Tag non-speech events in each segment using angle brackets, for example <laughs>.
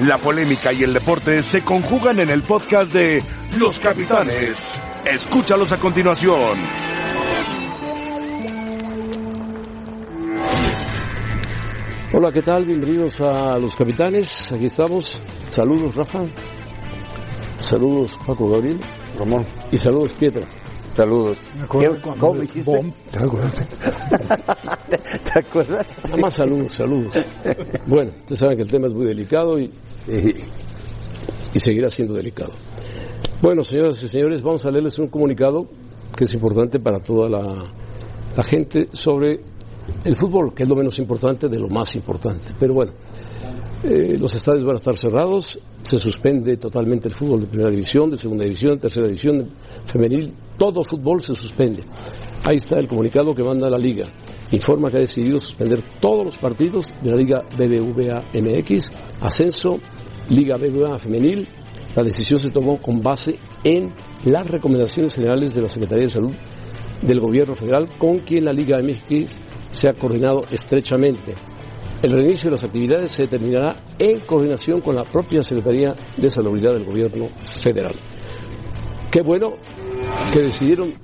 La polémica y el deporte se conjugan en el podcast de Los Capitanes. Escúchalos a continuación. Hola, ¿qué tal? Bienvenidos a Los Capitanes. Aquí estamos. Saludos, Rafa. Saludos, Paco Gabriel. Ramón. Y saludos, Pietra. Saludos. ¿Cómo me dijiste? ¿Te acuerdas? <laughs> ¿Te acuerdas? Nada más saludos, saludos. Bueno, ustedes saben que el tema es muy delicado y, y, y seguirá siendo delicado. Bueno, señoras y señores, vamos a leerles un comunicado que es importante para toda la, la gente sobre el fútbol, que es lo menos importante de lo más importante. Pero bueno, eh, los estadios van a estar cerrados, se suspende totalmente el fútbol de primera división, de segunda división, de tercera división, femenil, todo fútbol se suspende. Ahí está el comunicado que manda la liga. Informa que ha decidido suspender todos los partidos de la liga BBVA MX, ascenso, liga BBVA femenil. La decisión se tomó con base en las recomendaciones generales de la Secretaría de Salud del Gobierno Federal, con quien la Liga MX se ha coordinado estrechamente. El reinicio de las actividades se determinará en coordinación con la propia Secretaría de Salubridad del Gobierno Federal. Qué bueno que decidieron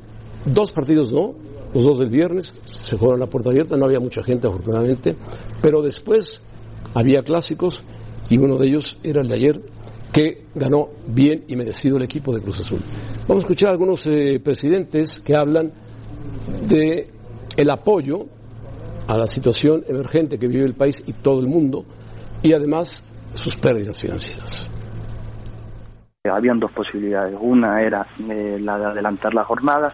dos partidos no, los dos del viernes, se jugaron a la puerta abierta, no había mucha gente afortunadamente, pero después había clásicos y uno de ellos era el de ayer, que ganó bien y merecido el equipo de Cruz Azul. Vamos a escuchar a algunos eh, presidentes que hablan de el apoyo a la situación emergente que vive el país y todo el mundo y además sus pérdidas financieras. Habían dos posibilidades. Una era eh, la de adelantar la jornada.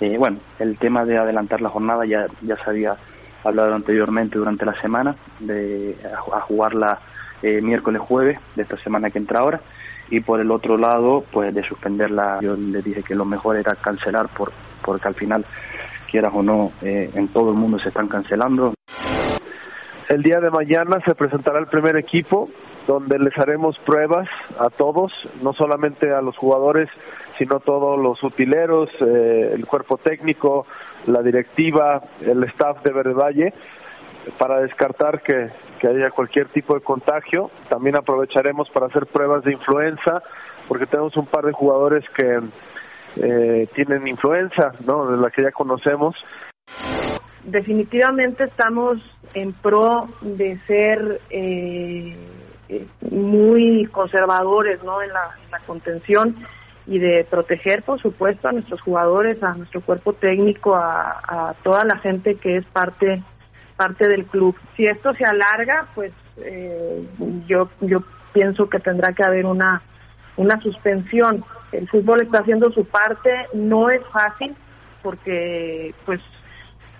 Eh, bueno, el tema de adelantar la jornada ya, ya se había hablado anteriormente durante la semana, de a jugarla eh, miércoles jueves de esta semana que entra ahora. Y por el otro lado, pues de suspenderla, yo le dije que lo mejor era cancelar por, porque al final quieras o no, eh, en todo el mundo se están cancelando. El día de mañana se presentará el primer equipo, donde les haremos pruebas a todos, no solamente a los jugadores, sino todos los utileros, eh, el cuerpo técnico, la directiva, el staff de Verde Valle, para descartar que, que haya cualquier tipo de contagio. También aprovecharemos para hacer pruebas de influenza, porque tenemos un par de jugadores que eh, tienen influenza, ¿no? De la que ya conocemos. Definitivamente estamos en pro de ser eh, muy conservadores, ¿no? En la, en la contención y de proteger, por supuesto, a nuestros jugadores, a nuestro cuerpo técnico, a, a toda la gente que es parte parte del club. Si esto se alarga, pues eh, yo yo pienso que tendrá que haber una una suspensión. El fútbol está haciendo su parte, no es fácil porque pues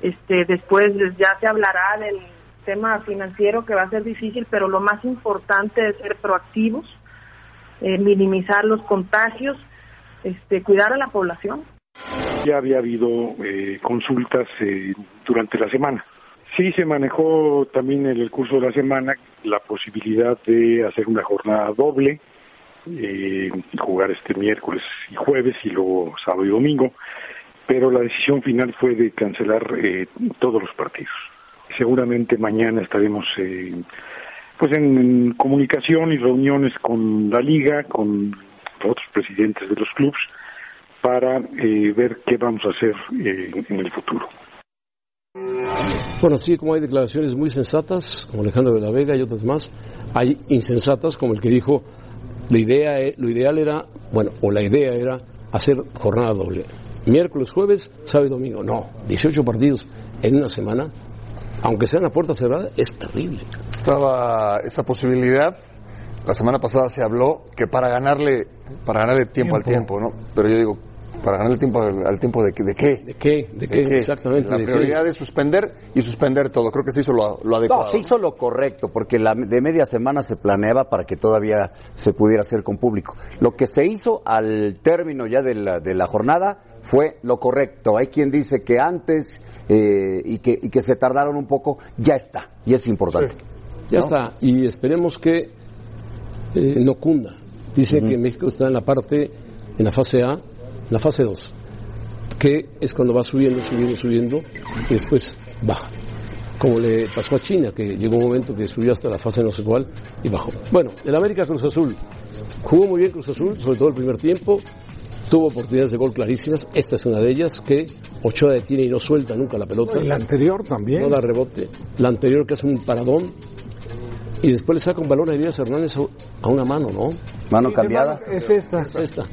este después ya se hablará del tema financiero que va a ser difícil, pero lo más importante es ser proactivos, eh, minimizar los contagios, este cuidar a la población. Ya había habido eh, consultas eh, durante la semana. Sí se manejó también en el curso de la semana la posibilidad de hacer una jornada doble, eh, jugar este miércoles y jueves y luego sábado y domingo, pero la decisión final fue de cancelar eh, todos los partidos. Seguramente mañana estaremos eh, pues en, comunicación y reuniones con la liga, con otros presidentes de los clubes para eh, ver qué vamos a hacer eh, en el futuro. Bueno, así como hay declaraciones muy sensatas, como Alejandro de la Vega y otras más, hay insensatas como el que dijo la idea, lo ideal era, bueno, o la idea era hacer jornada doble. Miércoles, jueves, sábado y domingo. No, 18 partidos en una semana, aunque sean a puerta cerrada, es terrible. Estaba esa posibilidad. La semana pasada se habló que para ganarle, para ganarle tiempo, tiempo. al tiempo, ¿no? Pero yo digo, para ganar el tiempo al, tiempo de, de, qué. ¿De qué? ¿De qué? ¿De qué? Exactamente. La prioridad qué? es suspender y suspender todo. Creo que se hizo lo, lo adecuado. No, se hizo lo correcto, porque la, de media semana se planeaba para que todavía se pudiera hacer con público. Lo que se hizo al término ya de la, de la jornada fue lo correcto. Hay quien dice que antes eh, y, que, y que se tardaron un poco, ya está, y es importante. Sí. Ya ¿no? está, y esperemos que eh, no cunda. Dice uh -huh. que México está en la parte, en la fase A, la fase 2, que es cuando va subiendo, subiendo, subiendo y después baja. como le pasó a China, que llegó un momento que subió hasta la fase no sé cuál y bajó. Bueno, el América Cruz Azul. Jugó muy bien Cruz Azul, sobre todo el primer tiempo. Tuvo oportunidades de gol clarísimas. Esta es una de ellas que Ochoa detiene y no suelta nunca la pelota. Y la anterior también. No da rebote. La anterior que hace un paradón. Y después le saca un balón a Elías Hernández a una mano, ¿no? Mano cambiada. Es esta. Es esta.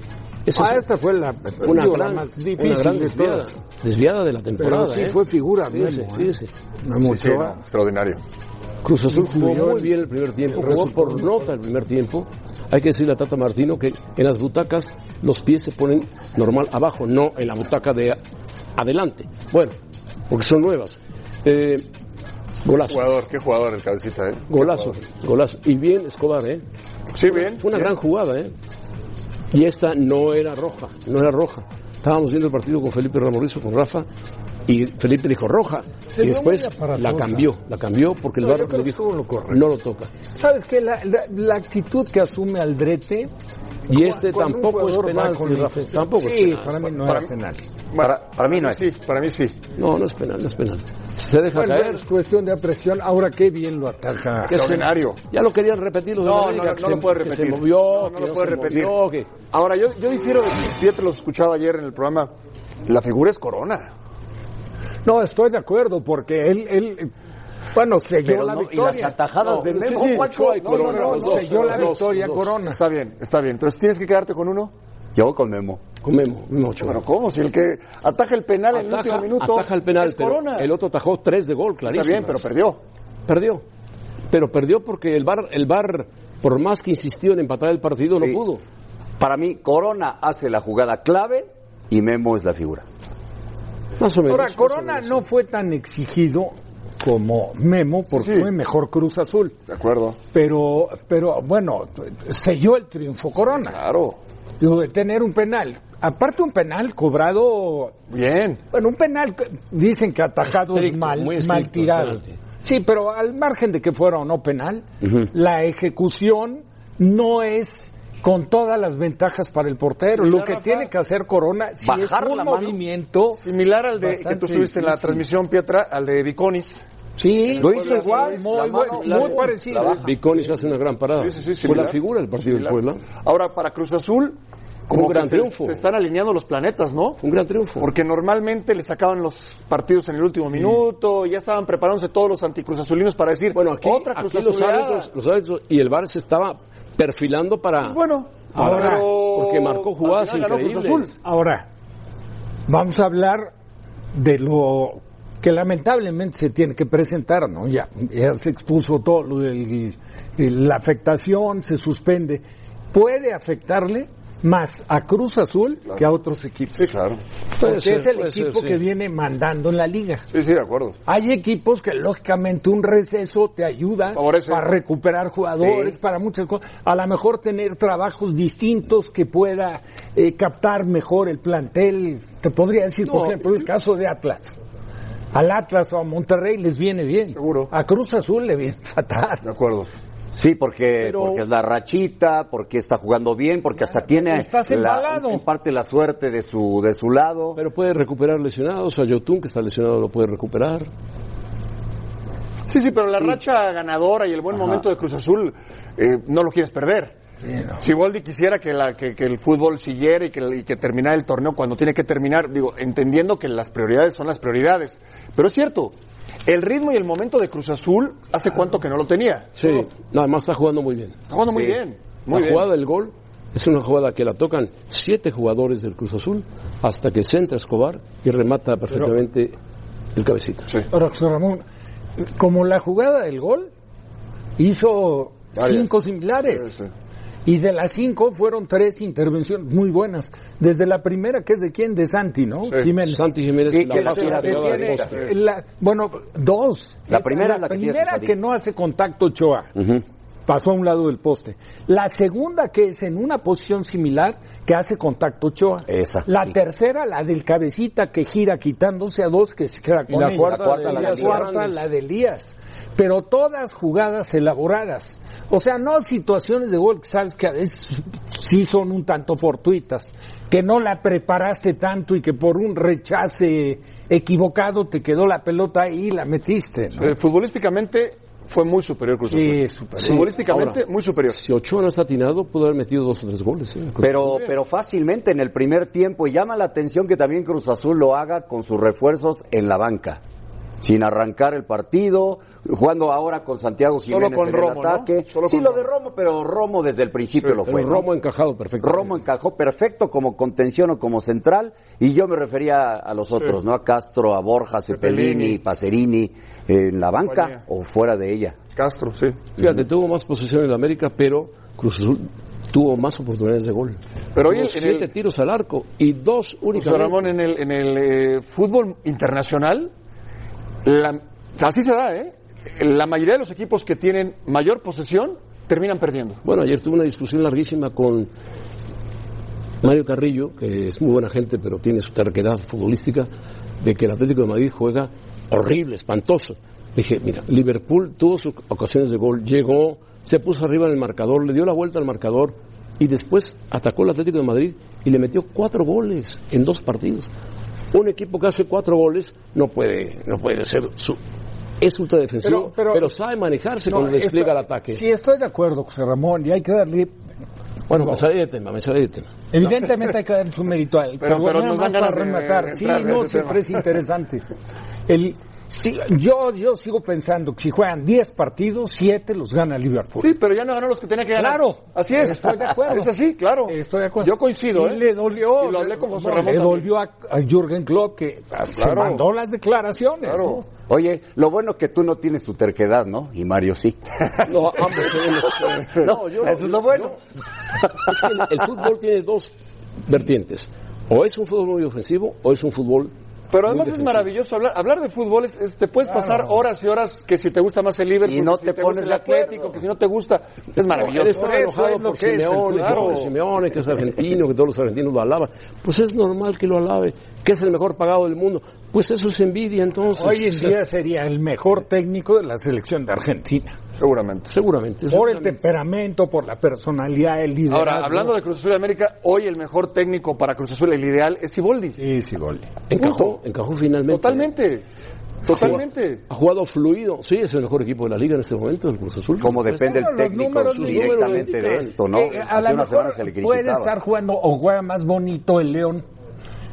Esa ah, esta fue la, una digo, gran, la más una difícil gran de desviada, todas. desviada de la temporada. Pero sí ¿eh? fue figura, Fíjese, Memo, ¿eh? fíjese. Memo Sí, Ochoa. no, extraordinario. Cruz Azul jugó muy bien el primer tiempo, jugó por nota el primer tiempo. Hay que decirle a Tata Martino que en las butacas los pies se ponen normal abajo, no en la butaca de adelante. Bueno, porque son nuevas. Eh, golazo, Jugador, qué jugador el cabecita, ¿eh? Qué golazo, golazo. Y bien Escobar, ¿eh? Sí, bien. Fue una bien. gran jugada, ¿eh? Y esta no era roja, no era roja. Estábamos viendo el partido con Felipe Ramorizo, con Rafa, y Felipe dijo roja. Se y después la cambió, la cambió porque el No, barrio le que dijo lo no lo toca. ¿Sabes qué? La, la, la actitud que asume Aldrete. Y este con tampoco es penal, tampoco es Sí, penal. para mí no Para mí- penal. Para, para mí no es. Sí, para mí sí. No, no es penal, no es penal. Se deja Bueno, caer. es cuestión de apreciación. Ahora qué bien lo ataca. Que se- Extraordinario. Ya lo querían repetir los de No, América, no, no, que no lo puede que repetir. Se movió, No, no que lo puede se repetir. movió, que- Ahora, yo, yo difiero de fíjate, los escuchaba ayer en el programa. La figura es Corona. No, estoy de acuerdo, porque él, él bueno, selló Pero la no, y victoria. las atajadas No, de sí, Memo. sí. Ochoa y No, Corona, no, dos, selló la dos, victoria dos. Corona. Está bien, está bien. Pero tienes que quedarte con uno. Yo con Memo. Con Memo, Memo Ochoa. Pero ¿cómo? Si el que ataja el penal en el Ataja, último minuto ataja el penal, es pero Corona. el otro atajó tres de gol, clarísimo. Está bien, pero perdió. Perdió. Pero perdió porque el bar, el bar, por más que insistió en empatar el partido, Sí. no pudo. Para mí, Corona hace la jugada clave y Memo es la figura. Más o menos. Ahora, Corona menos. no fue tan exigido como Memo, porque Sí, fue mejor Cruz Azul. De acuerdo. Pero, pero bueno, selló el triunfo Corona. Claro. Digo, de tener un penal. Aparte un penal cobrado, Bien. bueno, un penal, dicen que atajado es mal, muy mal tirado. Sí, pero al margen de que fuera o no penal, la ejecución no es con todas las ventajas para el portero. Lo que Rafa. tiene que hacer Corona, si es Bajar un la mano. movimiento, Similar al de que tú estuviste en la transmisión, Pietra, al de Viconis. sí, Lo hizo igual, muy, muy- mano, muy la- parecido. Viconis hace una gran parada. Sí, sí, sí, Fue la figura del partido del. Puebla. Ahora, para Cruz Azul, como Un gran se, triunfo. se están alineando los planetas, ¿no? Un gran triunfo. Porque normalmente le sacaban los partidos en el último minuto, ya estaban preparándose todos los anticruzazulinos para decir, Bueno, aquí, otra Cruz aquí los árbitros, los árbitros y el VAR se estaba perfilando para... Bueno, Ahora, pero porque marcó jugadas increíbles. Ahora, vamos a hablar de lo que lamentablemente se tiene que presentar, ¿no? Ya, ya se expuso todo lo de la afectación, se suspende. Puede afectarle más a Cruz Azul que a otros equipos. Sí, claro. Porque ser, es el ser, equipo sí. que viene mandando en la liga. Sí, sí, de acuerdo. Hay equipos que lógicamente un receso te ayuda Favorece. para recuperar jugadores, Sí. para muchas cosas. A lo mejor tener trabajos distintos que pueda eh, captar mejor el plantel. Te podría decir, por ejemplo, el caso de Atlas. Al Atlas o a Monterrey les viene bien. Seguro. A Cruz Azul le viene <laughs> fatal. De acuerdo. Sí, porque, Pero- porque es la rachita, porque está jugando bien, porque hasta tiene Estás la- en parte la suerte de su de su lado. Pero puede recuperar lesionados. A Yotun, que está lesionado, lo puede recuperar. Sí, sí, pero la racha ganadora y el buen momento de Cruz Azul eh, no lo quieres perder. Si Boldi quisiera que, la, que, que el fútbol siguiera y que, y que terminara el torneo cuando tiene que terminar, digo, entendiendo que las prioridades son las prioridades. Pero es cierto, el ritmo y el momento de Cruz Azul, ¿hace cuánto que no lo tenía? Sí. Nada más está jugando muy bien. Está jugando muy Sí. bien. Muy la bien. jugada del gol es una jugada que la tocan siete jugadores del Cruz Azul hasta que centra Escobar y remata perfectamente el cabecita. Sí. Ahora, José Ramón, como la jugada del gol, hizo Varias. cinco similares. Sí, sí. Y de las cinco fueron tres intervenciones muy buenas. Desde la primera, que es de quién, de Santi, ¿no? Sí. Jiménez. Santi Jiménez Sí, la que pasa la la tiene- la- bueno, dos. La primera es la primera que no hace contacto Ochoa. Ujú. Pasó a un lado del poste. La segunda que es en una posición similar que hace contacto Ochoa. Esa. La tercera, la del cabecita que gira quitándose a dos que se queda con la cuarta, la, la de la Elías cuarta, la de Elías. Pero todas jugadas elaboradas. O sea, no situaciones de gol que sabes que a veces sí son un tanto fortuitas. Que no la preparaste tanto y que por un rechace equivocado te quedó la pelota ahí y la metiste. ¿no? Eh, futbolísticamente fue muy superior Cruz Azul. Sí, superior. Futbolísticamente Ahora, muy superior. Si Ochoa no está atinado, pudo haber metido dos o tres goles. ¿eh? Pero, pero fácilmente en el primer tiempo. Y llama la atención que también Cruz Azul lo haga con sus refuerzos en la banca. Sin arrancar el partido, jugando ahora con Santiago Solo Jiménez con en el Romo, ¿no? ataque. Solo sí, con lo Romo. de Romo, pero Romo desde el principio lo fue. Romo encajado perfecto. Romo encajó perfecto como contención o como central y yo me refería a los otros, ¿no? A Castro, a Borja, Cepelini. Pacerini, en la banca Compañía. o fuera de ella. Castro, sí. Fíjate, tuvo más posesión en la América, pero Cruz Azul tuvo más oportunidades de gol. Pero hoy Tuvo en siete el- tiros al arco y dos José únicamente. Ramón, en el, en el eh, fútbol internacional, la- así se da, ¿eh? La mayoría de los equipos que tienen mayor posesión terminan perdiendo. Bueno, ayer tuve una discusión larguísima con Mario Carrillo, que es muy buena gente, pero tiene su terquedad futbolística, de que el Atlético de Madrid juega horrible, espantoso. Dije, mira, Liverpool tuvo sus ocasiones de gol, llegó, se puso arriba en el marcador, le dio la vuelta al marcador y después atacó el Atlético de Madrid y le metió cuatro goles en dos partidos. Un equipo que hace cuatro goles no puede, no puede ser su, es ultradefensivo, Pero- pero, pero- sabe manejarse No, cuando despliega esto- el ataque. Sí, estoy de acuerdo, José Ramón, y hay que darle Bueno, me salí de tema, me salí de tema. Evidentemente hay que dar su mérito a él. Pero- Pero, pero nada nos más para rematar. Sí, no, siempre tema. es interesante. El, sí, yo, yo sigo pensando que si juegan 10 partidos, 7 los gana Liverpool. Sí, pero ya no ganó los que tenía que ganar. Claro. Así es. Estoy de acuerdo. Es así, claro. Estoy de acuerdo. Yo coincido, Y ¿eh? le dolió. Y lo hablé con José Ramón Le dolió a, a Jürgen Klopp que se Claro. mandó las declaraciones. Claro. ¿no? Oye, lo bueno que tú no tienes tu terquedad, ¿no? Y Mario sí. No, ambos. <laughs> No, yo, Eso es lo bueno. Es que el, el fútbol tiene dos vertientes. O es un fútbol muy ofensivo o es un fútbol. Pero además es maravilloso hablar. Hablar de fútbol es, es- te puedes pasar horas y horas que si te gusta más el Liverpool, Y no que si te pones el. Atlético, que si no te gusta, es maravilloso. estaba Eso enojado por Simeone, pobre Simeone, que es argentino, que todos los argentinos lo alaban. Pues es normal que lo alabe, que es el mejor pagado del mundo. Pues eso es envidia entonces. Hoy en día sería el mejor técnico de la selección de Argentina. Seguramente. Seguramente. Por el temperamento, por la personalidad, el liderazgo. Ahora, hablando de Cruz Azul de América, hoy el mejor técnico para Cruz Azul, el ideal, es Siboldi. Sí, gol. Encajó, encajó finalmente. Totalmente. Totalmente. Ha jugado fluido. Sí, es el mejor equipo de la liga en este momento, el Cruz Azul. Como depende el los técnico directamente de esto, ¿no? Que a lo una semana mejor se le puede estar jugando o juega más bonito el León,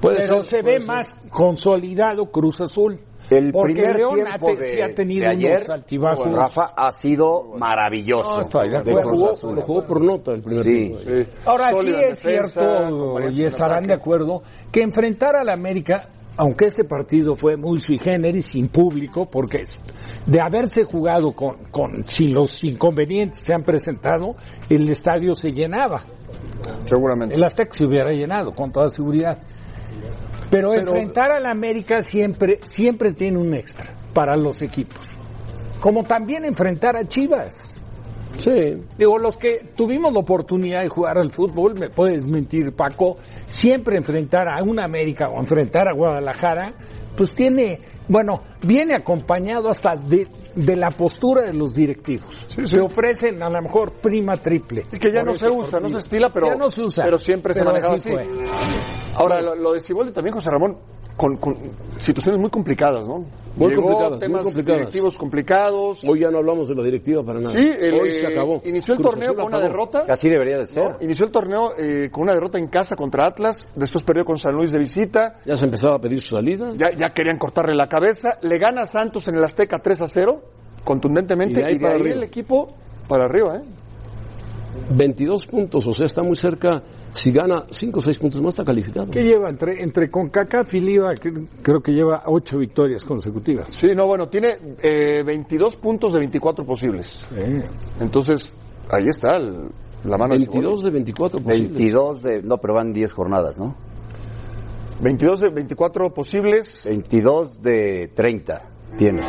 Puede pero ser, se puede ve ser. más consolidado Cruz Azul. El porque primer León ha, tiempo te- de, sí ha tenido de ayer, unos altibajos. Rafa, ha sido maravilloso. No, estoy de. Cruz Jugó, Azul. lo jugó por nota el primer Sí. tiempo. Sí. Ahora sí es defensa, cierto, y estarán de acuerdo, que enfrentar al América, aunque este partido fue muy sui generis, sin público, porque de haberse jugado con, con si los inconvenientes se han presentado, el estadio se llenaba. Seguramente. El Azteca se hubiera llenado, con toda seguridad. Pero, enfrentar al América siempre, siempre tiene un extra para los equipos. Como también enfrentar a Chivas. Sí. Digo, los que tuvimos la oportunidad de jugar al fútbol, me puedes mentir, Paco, siempre enfrentar a una América o enfrentar a Guadalajara, pues tiene, bueno, viene acompañado hasta de, de la postura de los directivos. Se ofrecen a lo mejor prima triple. Y que ya no se usa, no se estila, pero, Ya no se usa. pero siempre se Pero manejaba así así. fue. Ahora, lo, lo de Siboldi también, José Ramón, con, con situaciones muy complicadas, ¿no? Muy Llegó complicadas, muy temas complicadas. directivos complicados. Hoy ya no hablamos de la directiva para nada. Sí, el, Hoy se eh, acabó. Inició el Cruz torneo Azul con una acabó. derrota. Que así debería de ser. ¿no? Inició el torneo eh, con una derrota en casa contra Atlas, después perdió con San Luis de visita, Ya se empezaba a pedir su salida. ya, ya querían cortarle la cabeza, le gana Santos en el Azteca 3 a 0, contundentemente, Y de ahí y de para ahí arriba. el equipo para arriba, ¿eh? 22 puntos, o sea, está muy cerca. Si gana 5 o 6 puntos más, está calificado. ¿Qué lleva? Entre, entre CONCACAF y Liga, creo que lleva ocho victorias consecutivas. Sí, no, bueno, tiene eh, 22 puntos de 24 posibles. Sí. Entonces, ahí está el- la mano de 22 de 24 posibles. 22 de... No, pero van 10 jornadas, ¿no? Siboldi. 22 de 24 posibles. 22 de 30 tiene.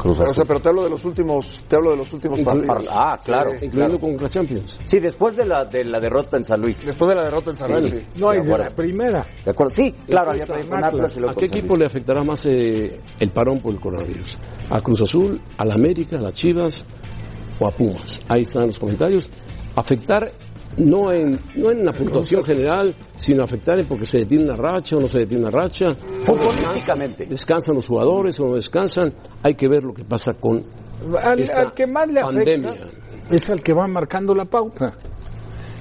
Cruz O sea, Azul. pero te hablo de los últimos, te hablo de los últimos Inclu- partidos. Ah, claro. Sí. incluyendo claro. con la Champions. Sí, después de la, de la derrota en San Luis. Después de la derrota en San Luis. sí. No, y De de la acuerdo. primera. ¿De acuerdo? Sí, claro, había Atlas ¿A qué equipo le afectará más eh, el parón por el coronavirus? ¿A Cruz Azul, a la América, a las Chivas o a Pumas? Ahí están los comentarios. Afectar no en, no en la puntuación general, sino afectar porque se detiene una racha o no se detiene una racha. Futbolísticamente. ¿Descansan los jugadores o no descansan? Hay que ver lo que pasa con Al, esta al que más le afecta es al que va marcando la pauta.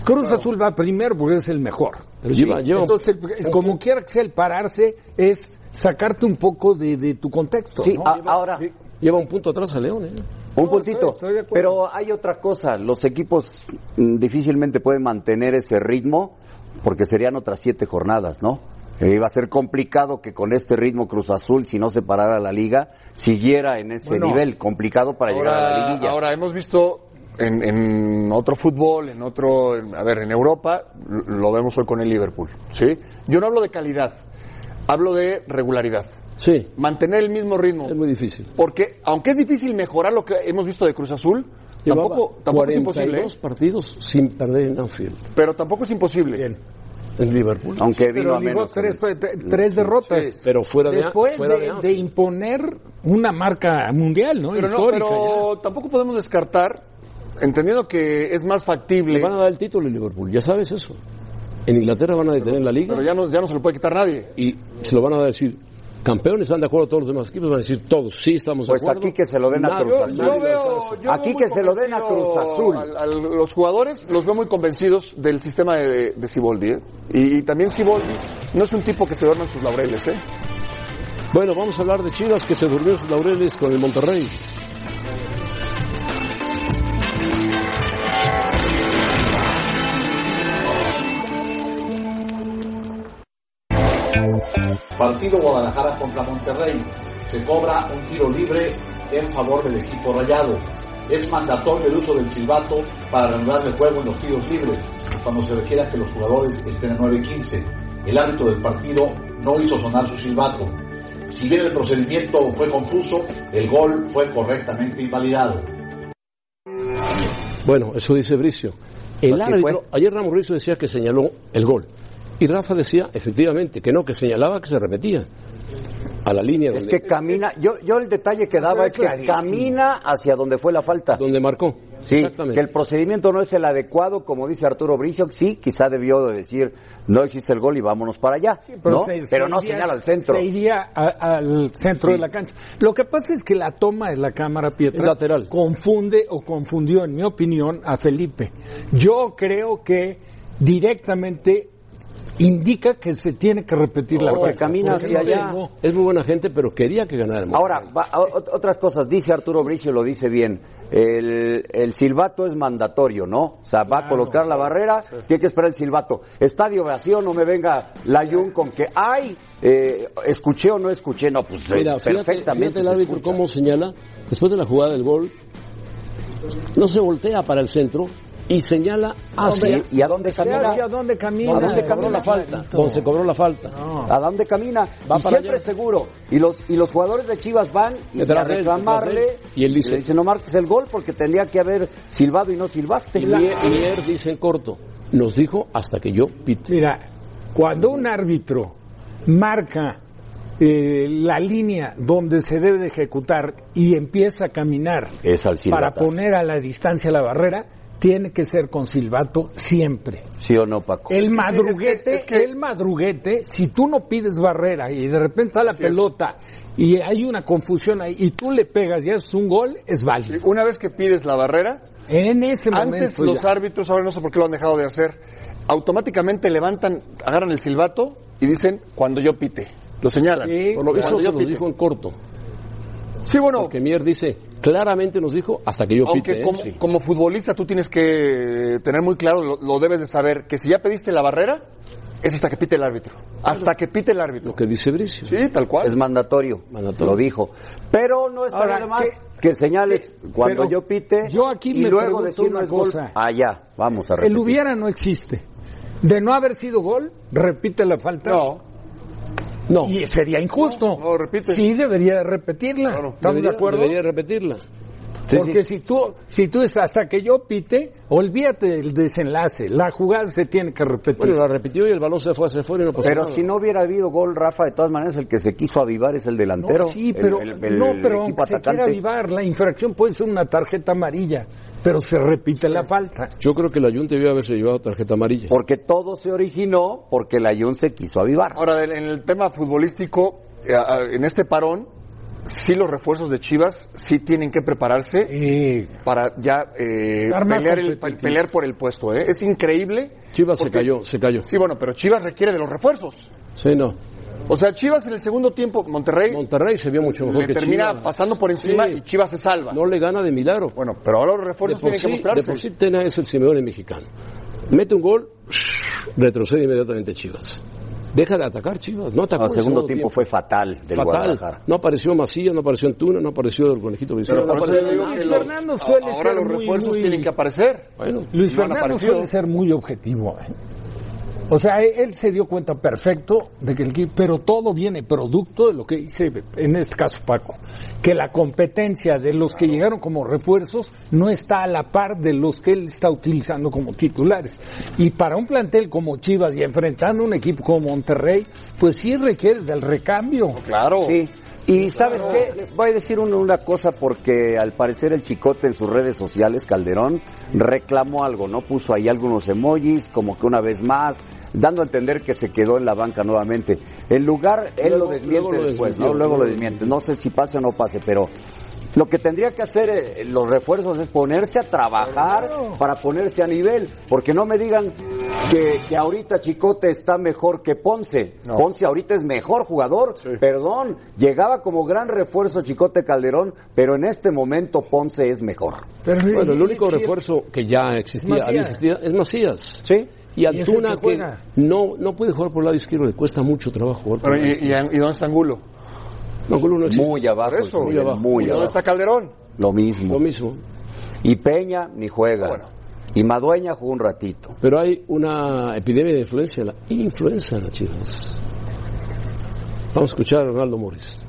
Cruz Azul va primero porque es el mejor. Pero lleva, lleva Entonces, el- como quiera que sea el pararse, es sacarte un poco de, de tu contexto. Sí, ¿no? a- ahora, lleva un punto atrás a León. ¿eh? Un No, puntito. estoy- estoy. Pero hay otra cosa, los equipos mm, difícilmente pueden mantener ese ritmo porque serían otras siete jornadas, ¿no? Eh, iba a ser complicado que con este ritmo Cruz Azul, si no se parara la liga, siguiera en ese Bueno, nivel, complicado para llegar a la Ahora, liguilla. ahora hemos visto en, en otro fútbol, en otro, a ver, en Europa, lo vemos hoy con el Liverpool, ¿sí? Yo no hablo de calidad, hablo de regularidad. Sí, Mantener el mismo ritmo. es muy difícil. Porque, aunque es difícil mejorar lo que hemos visto de Cruz Azul, Llevaba tampoco, tampoco es imposible. 42 ¿eh? partidos sin perder en Anfield, Pero tampoco es imposible. Bien. en Liverpool. Aunque vino Pero a menos. tres, tre- tres derrotas. Pero fuera de, Después fuera de, de de Anfield. imponer una marca mundial, ¿no? Pero, no, pero tampoco podemos descartar, entendiendo que es más factible, Le van a dar el título en Liverpool, ya sabes eso. En Inglaterra van a detener la liga pero ya no, ya no se lo puede quitar nadie. y se lo van a decir. Campeones, ¿están de acuerdo todos los demás equipos? Van a decir todos, sí, estamos de Pues acuerdo. aquí que se lo den a Cruz Azul. yo veo, yo Aquí que se lo den a Cruz Azul. los jugadores los veo muy convencidos del sistema de, de Siboldi. ¿eh? Y, y también Siboldi no es un tipo que se duerma en sus laureles. ¿eh? Bueno, vamos a hablar de Chivas que se durmió en sus laureles con el Monterrey. Partido Guadalajara contra Monterrey. Se cobra un tiro libre en favor del equipo rayado. Es mandatorio el uso del silbato para reanudar el juego en los tiros libres, cuando se requiera que los jugadores estén a 9.15. El árbitro del partido no hizo sonar su silbato. Si bien el procedimiento fue confuso, el gol fue correctamente invalidado. Bueno, eso dice Bricio. El Así árbitro, fue. ayer Ramos Bricio decía que señaló el gol. Y Rafa decía, efectivamente, que no, que señalaba que se repetía. A la línea Es donde, que camina, yo, yo el detalle que daba es es que clarísimo. camina hacia donde fue la falta. donde marcó. Sí, Exactamente. que el procedimiento no es el adecuado, como dice Arturo Bricio, sí, quizá debió de decir, no existe el gol y vámonos para allá, ¿no? se- se pero no iría- señala al centro. Se iría a- al centro Sí. de la cancha. Lo que pasa es que la toma de la cámara, Pietra, lateral. confunde o confundió, en mi opinión, a Felipe. Yo creo que directamente indica que se tiene que repetir la falta. camina porque hacia allá. Es muy buena gente, pero quería que ganara el. Ahora, va- otras cosas, dice Arturo Bricio, lo dice bien, el, el silbato es mandatorio, ¿no? O sea, va a colocar la barrera, tiene que esperar el silbato. Estadio vacío, no me venga la Jun con que, ay, eh, escuché o no escuché, no, pues Mira, eh, fíjate, perfectamente. fíjate el se árbitro cómo señala, después de la jugada del gol, no se voltea para el centro y señala hacia Hombre, ¿Y a dónde camina? ¿Hacia dónde camina? donde se cobró Camina la falta. Donde se cobró la falta. ¿A dónde camina? Va y para siempre allá. seguro. Y los y los jugadores de Chivas van y a reclamarle. él. Y él dice- le dice, no marques el gol porque tendría que haber silbado y no silbaste. Y Mier, dice en corto, nos dijo hasta que yo pite. Mira, cuando un árbitro marca eh, la línea donde se debe de ejecutar y empieza a caminar Es al para poner a la distancia la barrera, tiene que ser con silbato siempre. ¿Sí o no, Paco? El madruguete, es que- es que- el madruguete, si tú no pides barrera y de repente está la pelota y hay una confusión ahí y tú le pegas y es un gol, es válido. Una vez que pides la barrera, En ese momento antes los ya. árbitros, ahora no sé por qué lo han dejado de hacer, automáticamente levantan, agarran el silbato y dicen cuando yo pite. Lo señalan. Sí, Por lo Cuando se pite. dijo en corto. Sí, bueno, Porque Mier dice, claramente nos dijo hasta que yo aunque pite. ¿eh? como, Sí. como futbolista tú tienes que tener muy claro, lo, lo debes de saber, que si ya pediste la barrera, es hasta que pite el árbitro. Hasta que pite el árbitro. Lo que dice Bricio. Sí, tal cual. Es mandatorio, Mandatorio. lo dijo. Pero no está nada más ¿qué- que señales cuando yo pite yo aquí y me luego decir no una es gol. cosa. Allá, vamos a repetir. El hubiera no existe. De no haber sido gol, repite la falta. No. No. Y sería injusto. No, no, repite. Sí, debería repetirla. ¿Estamos Debería- de acuerdo? Debería repetirla. Porque si tú, si tú es hasta que yo pite, olvídate del desenlace. La jugada se tiene que repetir. Bueno, la repitió y el balón se fue hacia afuera y no pasó Pero nada. si no hubiera habido gol, Rafa, de todas maneras el que se quiso avivar es el delantero. No, sí, pero, el- el no, pero aunque se quiera avivar, la infracción puede ser una tarjeta amarilla, pero se repite la falta. Yo creo que la Junta debió haberse llevado tarjeta amarilla. Porque todo se originó porque la Jun se quiso avivar. Ahora, en el tema futbolístico, eh, en este parón, sí los refuerzos de Chivas sí tienen que prepararse Y para ya eh, pelear, el- pelear por el puesto. ¿eh? Es increíble. Chivas se cayó, se cayó. Sí, bueno, pero Chivas requiere de los refuerzos. Sí, no. O sea, Chivas en el segundo tiempo, Monterrey Monterrey se vio mucho mejor le que termina Chivas. pasando por encima Sí. y Chivas se salva. No le gana de milagro. Bueno, pero ahora los refuerzos tienen que mostrarse. de por sí Tena es el Simeone mexicano. Mete un gol, retrocede inmediatamente Chivas. Deja de atacar Chivas, no atacó. el segundo tiempo fue fatal del fatal. Guadalajara. No apareció Macías, no apareció Antuna, no apareció el conejito Vicente. No Luis los- Fernando suele ahora ser los refuerzos muy- tienen que aparecer. Bueno, Luis No Fernando suele ser muy objetivo. ¿eh? O sea, él, él se dio cuenta perfecto de que el equipo, pero todo viene producto de lo que dice, en este caso Paco, que la competencia de los que llegaron como refuerzos no está a la par de los que él está utilizando como titulares. Y para un plantel como Chivas y enfrentando un equipo como Monterrey, pues sí requiere del recambio. Claro. Sí. Y sabes qué, voy a decir una, una cosa porque al parecer el chicote en sus redes sociales, Calderón, reclamó algo, ¿no? Puso ahí algunos emojis, como que una vez más, dando a entender que se quedó en la banca nuevamente. En lugar, él Luego- lo desmiente luego lo después, desmintió. ¿no? Luego lo desmiente. No sé si pase o no pase, pero lo que tendría que hacer eh, los refuerzos es ponerse a trabajar para ponerse a nivel, porque no me digan que, que ahorita Chicote está mejor que Ponce. Ponce ahorita es mejor jugador, perdón, llegaba como gran refuerzo Chicote Calderón, pero en este momento Ponce es mejor. Pero Bueno, el único refuerzo que ya existía, Macías. había existido, es Macías. ¿Sí? Y Antuna que que, no, no puede jugar por el lado izquierdo, le cuesta mucho trabajo jugar por Pero, el ¿y, lado y, izquierdo. y dónde está Angulo? No, Angulo no existe. Muy abajo, eso, muy, abajo. muy ¿Y dónde abajo. está Calderón? Lo mismo. Lo mismo. Y Peña ni juega. Bueno. Y Madueña jugó un ratito. Pero hay una epidemia de influencia, la influenza Chivas. Vamos a escuchar a Ronaldo Morris.